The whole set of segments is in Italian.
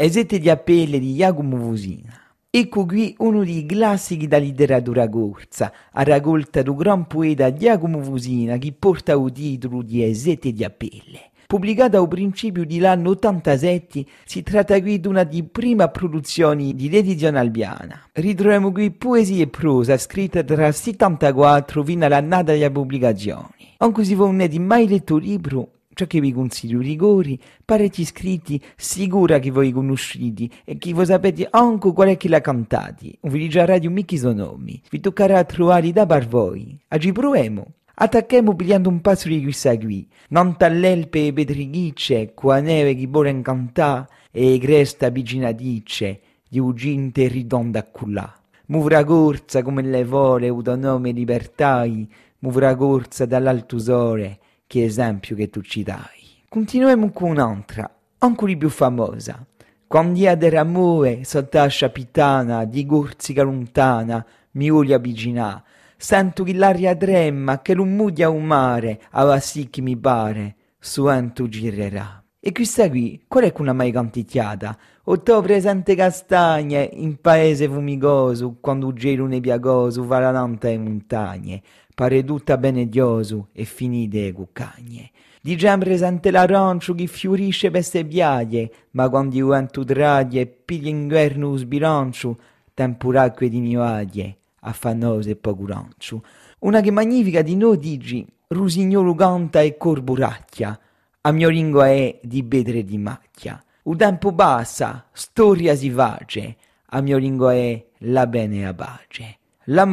e sette di appelle di Jacopo Vusina. Ecco qui uno dei classici da letteratura corsa, a raccolta del gran poeta Giacomo Vusina che porta il titolo di Sette di appelle. Pubblicata al principio dell'anno 87, si tratta qui di una di prime produzioni di l'edizione albiana. Ritroviamo qui poesia e prosa scritta tra il 74 fino alla data delle pubblicazioni. Anche se non avete mai letto il libro, ciò che vi consiglio rigori, parecchi scritti sicura che voi conoscete e che voi sapete anche qual è che l'ha cantati. Un video radio mica sono nomi. Vi toccherà trovare da par voi. Oggi proviamo. Attacchiamo pigliando un passo di questa qui. Non tall'elpe e pedrighicce, qua neve chi vuole incantà, e cresta dice, di uginte ridonda cullà. Muvra corsa come le vole, autonome libertai, muvra corsa dall'alto sole, che esempio che tu ci dai. Continuiamo con un'altra, ancora più famosa. Quando ia d'amore sotto la pitana, di gorzica lontana, mi voglio avvicinare, Sento che l'aria trema, che non mudia un mare, ava sì che mi pare, suento girerà. E questa qui, qual è una mai canticchiata? Otto presente castagne, in paese fumigoso, quando gelo nebiagoso, va la nanta e montagne, pare tutta bene dioso e finite cuccagne. Diciamo presente l'arancio che fiorisce per ste biaglie, ma quando io entro traglie, piglia inverno sbilancio, temporacque di mioaglie affannoso e pocurancio. Una che magnifica di noi digi, rusignolo canta e corburacchia, a mio ringo è di bedre di macchia. U tempo passa, storia si face, a mio ringo è la bene a pace. La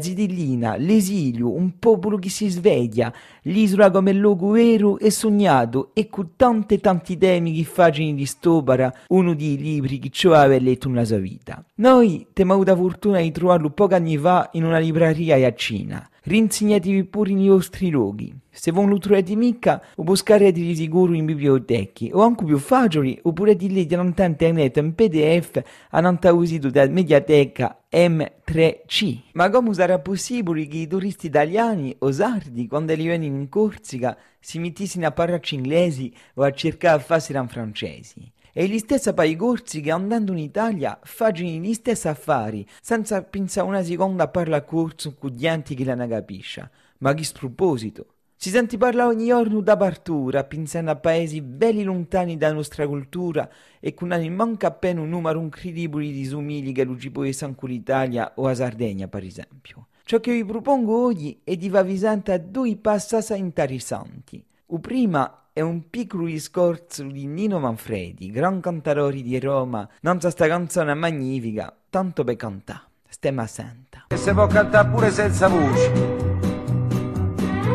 zitillina, l'esilio, un popolo che si sveglia, l'isola come luogo vero e sognato, e con tante tanti temi che facciano di stopara uno dei libri che ci aveva letto nella sua vita. Noi abbiamo avuto la fortuna di trovarlo pochi anni fa in una libreria a Cina. Rinsegnatevi pure nei vostri luoghi. Se non lo trovate mica, lo buscarete di sicuro in biblioteche, o anche più facili, oppure di leggere in internet in pdf a non usito dalla mediateca M3C. Ma come sarà possibile che i turisti italiani o sardi, quando li vengono in Corsica, si mettessero a parlare inglesi o a cercare a farsi in francesi? E gli stessi paesi corsi che andando in Italia facciano gli stessi affari, senza pensare una seconda a parlare corso con gente che la ne capisce. Ma che sproposito! Si sente parlare ogni giorno da partura, pensando a paesi belli lontani dalla nostra cultura e con non manca appena un numero incredibile di somigli che lo ci può essere anche l'Italia o la Sardegna, per esempio. Ciò che vi propongo oggi è di avvisare a due passaggi interessanti. Il primo è un piccolo discorso di Nino Manfredi, gran cantatori di Roma, non c'è sta canzone magnifica, tanto per cantare. Stiamo a senta. E si può cantare pure senza voce.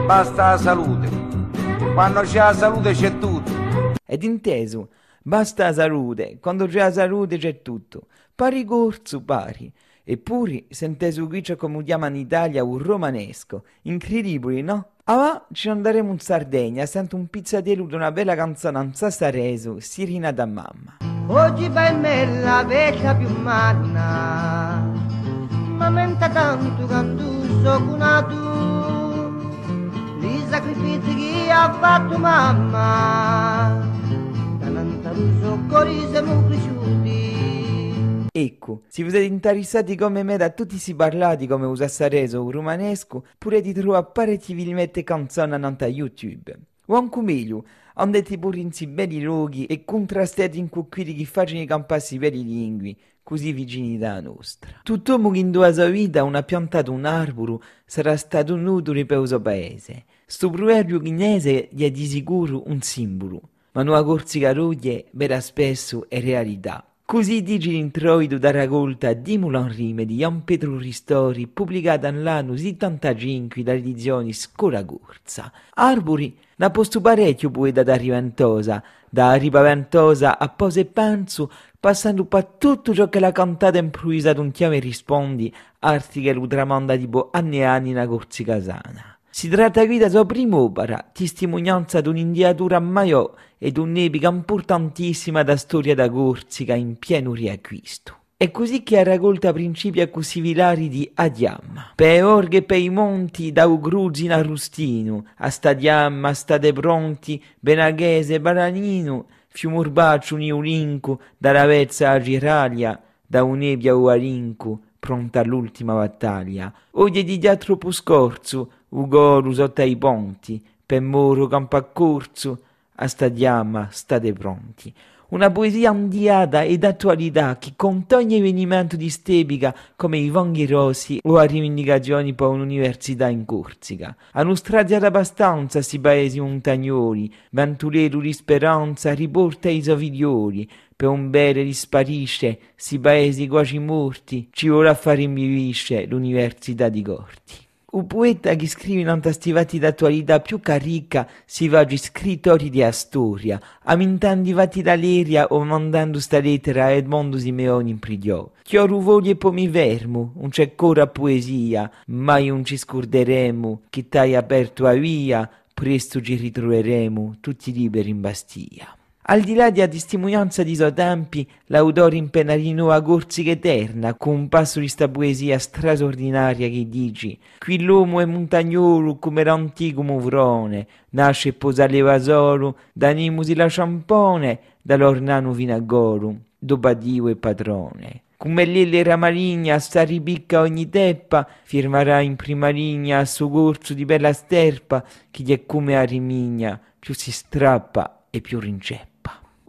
Basta la salute. Quando c'è la salute c'è tutto. Ed inteso, basta la salute, quando c'è la salute c'è tutto. Pari corso, pari. Eppure, senteso qui come chiama in Italia un romanesco. Incredibile, no? Ah, ci andremo in Sardegna, sento un pizzatello di una bella canzone in Sassareso, Sirina da mamma. Oggi per me la vecchia più manna, ma menta tanto cantuso con tu, i sacrifici che ha fatto mamma, da Nantaruso cori siamo cresciuti. Ecco, se vi siete interessati come me da tutti si parlati come usa sareso o romanesco, pure di trovare parecchi mette canzoni a YouTube. O anche meglio, andate pure in si belli luoghi e contrastate in quelli che facciano campassi per i lingui, così vicini da nostra. Tutt'uomo che in due sua vita ha piantato un arboro sarà stato un utile per il suo paese. Sto proverbio chinese gli è di sicuro un simbolo, ma una corsica ruglie vera spesso è realtà. Così dice l'introito da raccolta di Moulin Rime di Jan Petro Ristori, pubblicata nell'anno 75 dall'edizione Scola Corsa. Arbori n'ha posto parecchio poeta da Riventosa, da Ripaventosa a Pose e Penso, passando per tutto ciò che la cantata improvvisata un chiamo e rispondi, arti che lo tramanda tipo anni e anni nella Corsi Casana. Si tratta qui della sua prima opera, testimonianza di un'indiatura maiò e di un'epica importantissima da storia da Corsica in pieno riacquisto. È così che ha raccolto principi accusivilari di Adiam. Per orghe per i monti da Ugruzin a Rustino, a Stadiam, a State Pronti, Benaghese, Baranino, fiumurbaccio uniulincu, dalla vezza a Giralia, da un'ebia o arincu, pronta all'ultima battaglia. Oggi di dietro scorzo, ugoru sotto ponti, per moro campo a corso, a stadiama state pronti. Una poesia andiata ed attualità che conta ogni avvenimento di Stebica come i vanghi rossi o a rivendicazioni per un'università in Corsica. Hanno stradiato abbastanza si paesi montagnoli, venturiero di speranza riporta i sovigliori, per un bere risparisce, si paesi quasi morti, ci vorrà fare invivisce l'università di Corti. Un poeta che scrive in antastivati d'attualità più carica si va agli scrittori di Astoria, amintando i vati d'Aleria o mandando sta lettera a Edmondo Simeoni in prigiò. Chioru voglie pomi vermo, un c'è ancora poesia, mai un ci scorderemo, che t'hai aperto a via, presto ci ritroveremo tutti liberi in Bastia. Al di là della testimonianza di suoi tempi, l'autore impenarino a Corsica eterna, con un passo di sta poesia straordinaria che dici «Qui l'uomo è montagnolo come l'antico muvrone, nasce e posa l'evasoro, da nimusi la ciampone, dall'ornano vinagorum, dopo Dio e padrone». Come l'elle ramarigna sta ripicca ogni teppa, firmerà in prima linea a suo corso di bella sterpa, chi è come a rimigna, più si strappa e più rinceppa.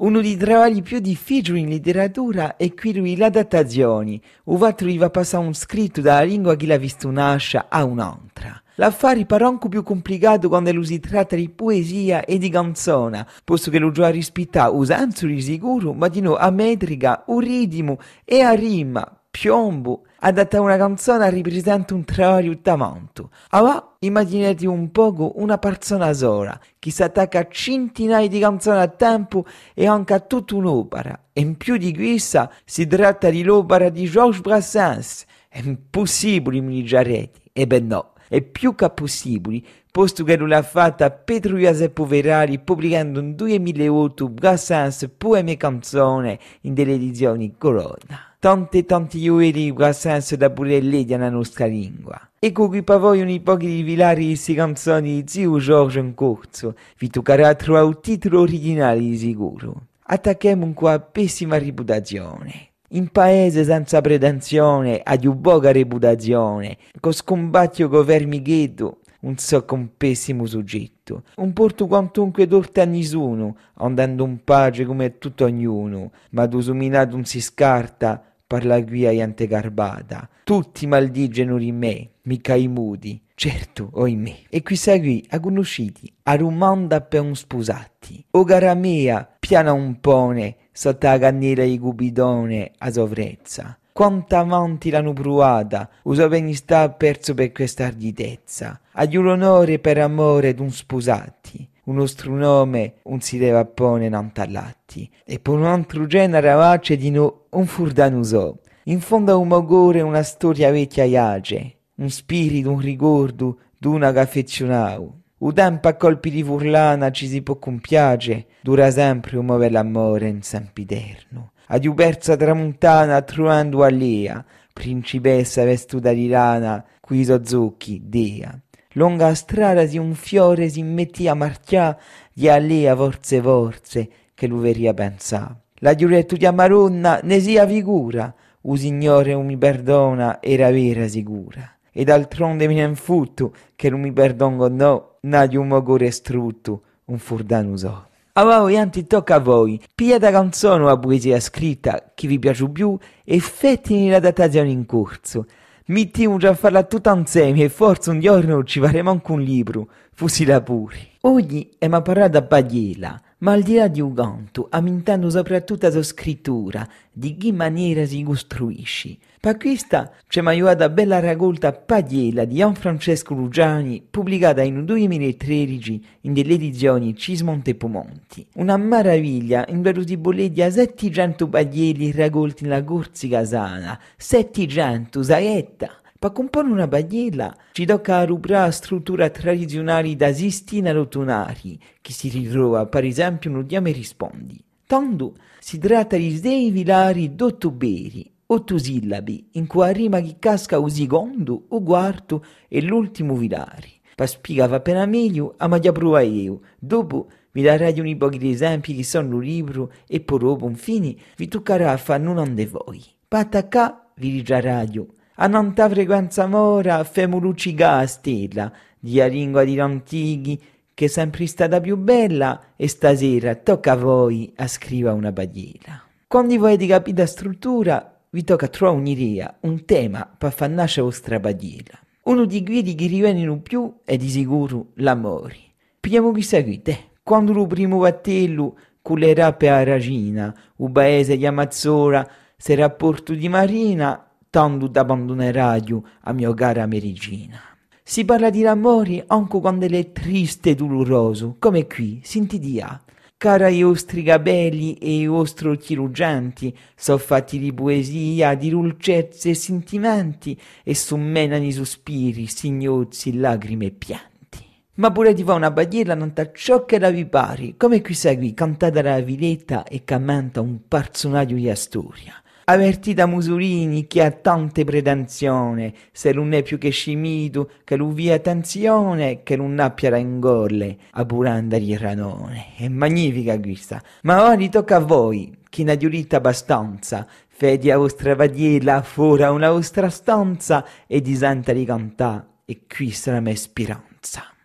Uno dei lavori più difficili in letteratura è quello delle adattazioni, dove va passare un scritto dalla lingua che l'ha visto nascere a un'altra. L'affare è anche più complicato quando si tratta di poesia e di canzone, posto che lo già rispetta usanza di sicuro, ma di no a metrica, un ritmo e a rima, piombo, adatta una canzone rappresenta un trario tamanto. Allora, immaginate un poco una persona sola che si attacca a centinaia di canzoni a tempo e anche a tutta un'opera. E in più di questa si tratta di l'opera di Georges Brassens. È impossibile, mi digerete. E beh no, è più che possibile, posto che l'ha fatta Pedro Giuseppe Verari pubblicando nel 2008 Brassens poemi e canzoni in delle edizioni Corona tante tanti iuri ha senso da pure lei nella nostra lingua. Ecco qui pavogliono i pochi rivelare queste canzoni di zio Giorgio in corso, vi toccherà trovare un titolo originale di sicuro. Attacchiamo un qua pessima reputazione. In paese senza pretensione, a più poca reputazione, con scombattio con vermighetto, un so con pessimo soggetto. Un porto quantunque torta a nessuno, andando un pace come tutto ognuno, ma tu suminato non si scarta, parla qui a Iante Garbata. Tutti maldigono di me, mica i mudi. Certo, oimè. E qui segui a conosciti, a rumanda per un sposati. O gara mia, piana un pone, sotto la cannera di cupidone a sovrezza. Quanta avanti l'hanno provata, uso ben sta perso per questa arditezza. Agli l'onore per amore d'un sposati un nostro nome un si deve appone nantallatti, e per un altro genere avace di no un furdano so. In fondo a un mogore una storia vecchia iace, un spirito, un ricordo d'una che affezionau. U tempo a colpi di furlana ci si può compiace, dura sempre un move l'amore in sempiterno. Ad persa tramontana trovando allia, principessa vestuta di lana, qui so zucchi, dea lunga strada di un fiore si metti a marcià di alea forze forze che lui veria pensà. La giuretto di Amaronna ne sia figura, u signore un mi perdona era vera sicura. E d'altronde mi ne futto che non mi perdongo no, na di un mogore strutto, un furdano so. A voi, anzi, tocca a voi. Pigliate canzone o poesia scritta che vi piace più e fettini la datazione in corso. Mettiamo già a farla tutta insieme e forse un giorno ci faremo anche un libro, fusila pure. Oggi è ma parlato a Bagliela, ma al di là di canto, amintando soprattutto la scrittura, di che maniera si costruisce. Per questa c'è mai una bella raccolta Pagliela di Gianfrancesco Lugiani, pubblicata in 2013 in delle edizioni Cismonte Pomonti. Una meraviglia, in verosimile a 700 paglieli raccolti nella Corsica Sana, 700, saetta! Per comporre una bagliela ci tocca rubrare struttura tradizionali da Sistina Rotonari, che si ritrova per esempio non Diame Rispondi. Tanto si tratta di sei vilari dottoberi, otto sillabi, in cui rima chi casca o secondo, o quarto e l'ultimo vilari. Per spiegare appena meglio, a maglia prova io, dopo vi darò un po' di esempi che sono un libro e poi dopo, infine, vi toccherà fare un di voi. Patacà, vi dice radio. A nanta frequenza mora, femo luciga a stella, di a lingua di antichi, che è sempre stata più bella, e stasera tocca a voi a scrivere una bagliera. Quando voi capito la struttura, vi tocca trovare un'idea, un tema per far nascere la vostra bagliera. Uno di quelli che rivengono più è di sicuro l'amore. Pigliamo chi seguite. Quando il primo battello con le rappe a Ragina, il paese di Amazzola, se rapporto di Marina, tanto da abbandonare radio a mio cara Merigina. Si parla di amore anche quando è triste e doloroso, come qui, senti di A. Cara i vostri capelli e i vostri occhi ruggenti, so fatti di poesia, di dolcezze e sentimenti, e sommenano sospiri, signozzi, lacrime e pianti. Ma pure ti fa una bagliera non ciò che la vi pari, come qui segui cantata da Viletta e commenta un personaggio di Astoria avvertita Musolini che ha tante pretensioni, se non è più che scimito, che lui via attenzione, che non abbia rangolle, a puranda di ranone. È magnifica questa, ma ora tocca a voi, che ne diurita abbastanza, fedi a vostra vadiela fuori una vostra stanza e di santa di cantà, e qui sarà mia speranza.